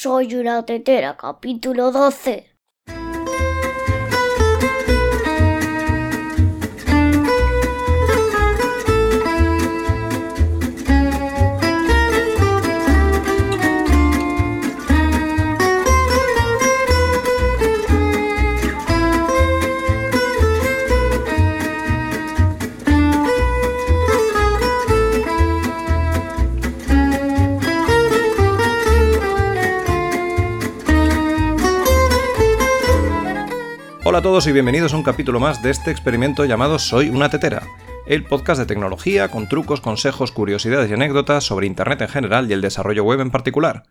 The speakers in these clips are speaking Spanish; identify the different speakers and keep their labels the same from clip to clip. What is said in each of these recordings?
Speaker 1: Soy una tetera, capítulo 12.
Speaker 2: Hola a todos y bienvenidos a un capítulo más de este experimento llamado Soy una tetera, el podcast de tecnología con trucos, consejos, curiosidades y anécdotas sobre Internet en general y el desarrollo web en particular.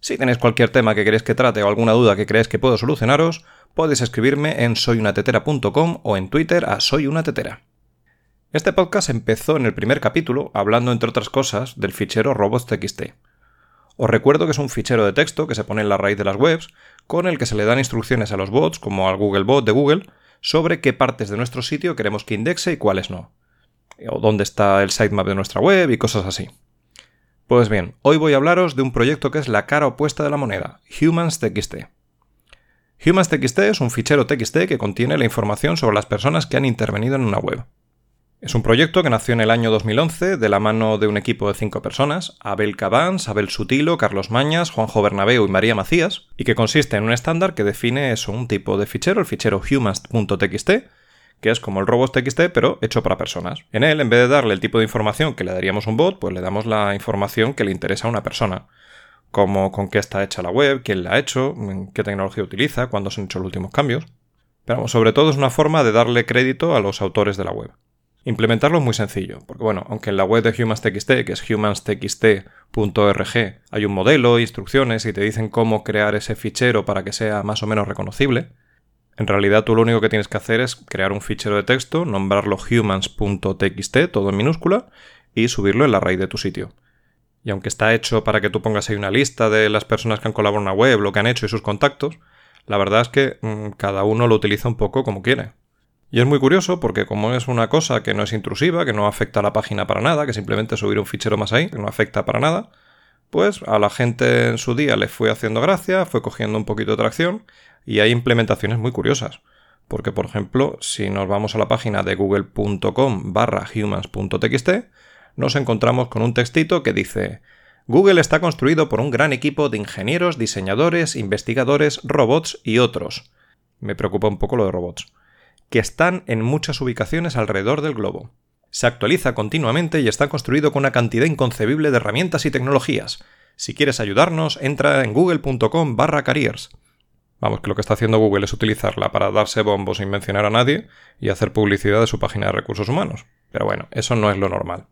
Speaker 2: Si tenéis cualquier tema que queréis que trate o alguna duda que creéis que puedo solucionaros, podéis escribirme en soyunatetera.com o en Twitter a soyunatetera. Este podcast empezó en el primer capítulo hablando, entre otras cosas, del fichero robots.txt. Os recuerdo que es un fichero de texto que se pone en la raíz de las webs, con el que se le dan instrucciones a los bots, como al Google Bot de Google, sobre qué partes de nuestro sitio queremos que indexe y cuáles no. O dónde está el sitemap de nuestra web y cosas así. Pues bien, hoy voy a hablaros de un proyecto que es la cara opuesta de la moneda, HumansTXT. HumansTXT es un fichero TXT que contiene la información sobre las personas que han intervenido en una web. Es un proyecto que nació en el año 2011 de la mano de un equipo de cinco personas, Abel Cabans, Abel Sutilo, Carlos Mañas, Juanjo Bernabeu y María Macías, y que consiste en un estándar que define eso, un tipo de fichero, el fichero humans.txt, que es como el robots.txt pero hecho para personas. En él, en vez de darle el tipo de información que le daríamos a un bot, pues le damos la información que le interesa a una persona, como con qué está hecha la web, quién la ha hecho, qué tecnología utiliza, cuándo se han hecho los últimos cambios. Pero sobre todo es una forma de darle crédito a los autores de la web. Implementarlo es muy sencillo, porque bueno, aunque en la web de HumansTXT, que es humanstxt.org, hay un modelo, instrucciones y te dicen cómo crear ese fichero para que sea más o menos reconocible, en realidad tú lo único que tienes que hacer es crear un fichero de texto, nombrarlo humans.txt, todo en minúscula, y subirlo en la raíz de tu sitio. Y aunque está hecho para que tú pongas ahí una lista de las personas que han colaborado en una web, lo que han hecho y sus contactos, la verdad es que mmm, cada uno lo utiliza un poco como quiere. Y es muy curioso porque como es una cosa que no es intrusiva, que no afecta a la página para nada, que simplemente subir un fichero más ahí, que no afecta para nada, pues a la gente en su día le fue haciendo gracia, fue cogiendo un poquito de tracción y hay implementaciones muy curiosas. Porque, por ejemplo, si nos vamos a la página de google.com barra humans.txt, nos encontramos con un textito que dice Google está construido por un gran equipo de ingenieros, diseñadores, investigadores, robots y otros. Me preocupa un poco lo de robots que están en muchas ubicaciones alrededor del globo. Se actualiza continuamente y está construido con una cantidad inconcebible de herramientas y tecnologías. Si quieres ayudarnos, entra en google.com barra careers. Vamos, que lo que está haciendo Google es utilizarla para darse bombos sin mencionar a nadie y hacer publicidad de su página de recursos humanos. Pero bueno, eso no es lo normal.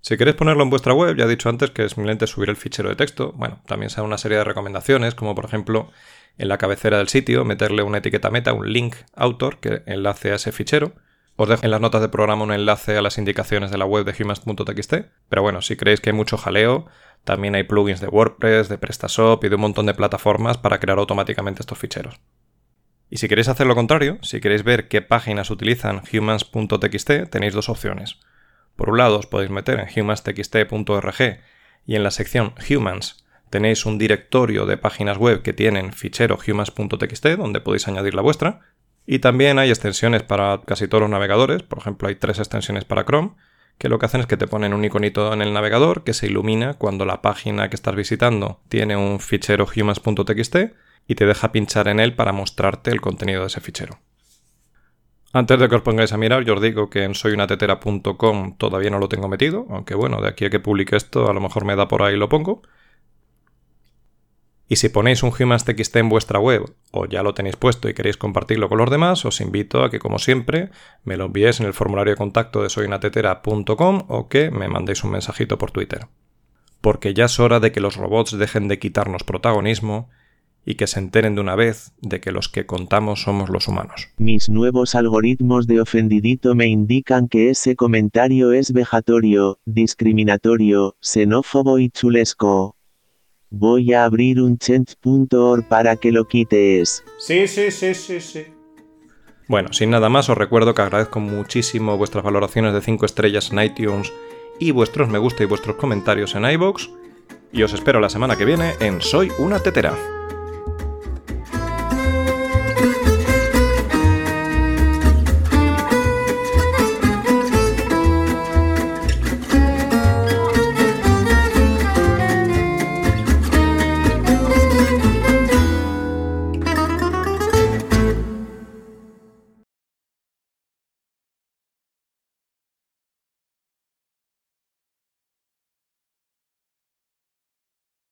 Speaker 2: Si queréis ponerlo en vuestra web, ya he dicho antes que es simplemente subir el fichero de texto. Bueno, también se da una serie de recomendaciones, como por ejemplo en la cabecera del sitio meterle una etiqueta meta, un link autor que enlace a ese fichero. Os dejo en las notas de programa un enlace a las indicaciones de la web de humans.txt. Pero bueno, si creéis que hay mucho jaleo, también hay plugins de WordPress, de PrestaShop y de un montón de plataformas para crear automáticamente estos ficheros. Y si queréis hacer lo contrario, si queréis ver qué páginas utilizan humans.txt, tenéis dos opciones. Por un lado, os podéis meter en humans.txt.org y en la sección Humans tenéis un directorio de páginas web que tienen fichero humans.txt donde podéis añadir la vuestra. Y también hay extensiones para casi todos los navegadores. Por ejemplo, hay tres extensiones para Chrome que lo que hacen es que te ponen un iconito en el navegador que se ilumina cuando la página que estás visitando tiene un fichero humans.txt y te deja pinchar en él para mostrarte el contenido de ese fichero. Antes de que os pongáis a mirar, yo os digo que en soyunatetera.com todavía no lo tengo metido, aunque bueno, de aquí a que publique esto a lo mejor me da por ahí y lo pongo. Y si ponéis un HumansTXT en vuestra web o ya lo tenéis puesto y queréis compartirlo con los demás, os invito a que, como siempre, me lo enviéis en el formulario de contacto de soyunatetera.com o que me mandéis un mensajito por Twitter. Porque ya es hora de que los robots dejen de quitarnos protagonismo y que se enteren de una vez de que los que contamos somos los humanos.
Speaker 3: Mis nuevos algoritmos de ofendidito me indican que ese comentario es vejatorio, discriminatorio, xenófobo y chulesco. Voy a abrir un chent.org para que lo quites.
Speaker 2: Sí, sí, sí, sí, sí. Bueno, sin nada más, os recuerdo que agradezco muchísimo vuestras valoraciones de 5 estrellas en iTunes y vuestros me gusta y vuestros comentarios en iBox. Y os espero la semana que viene en Soy una tetera.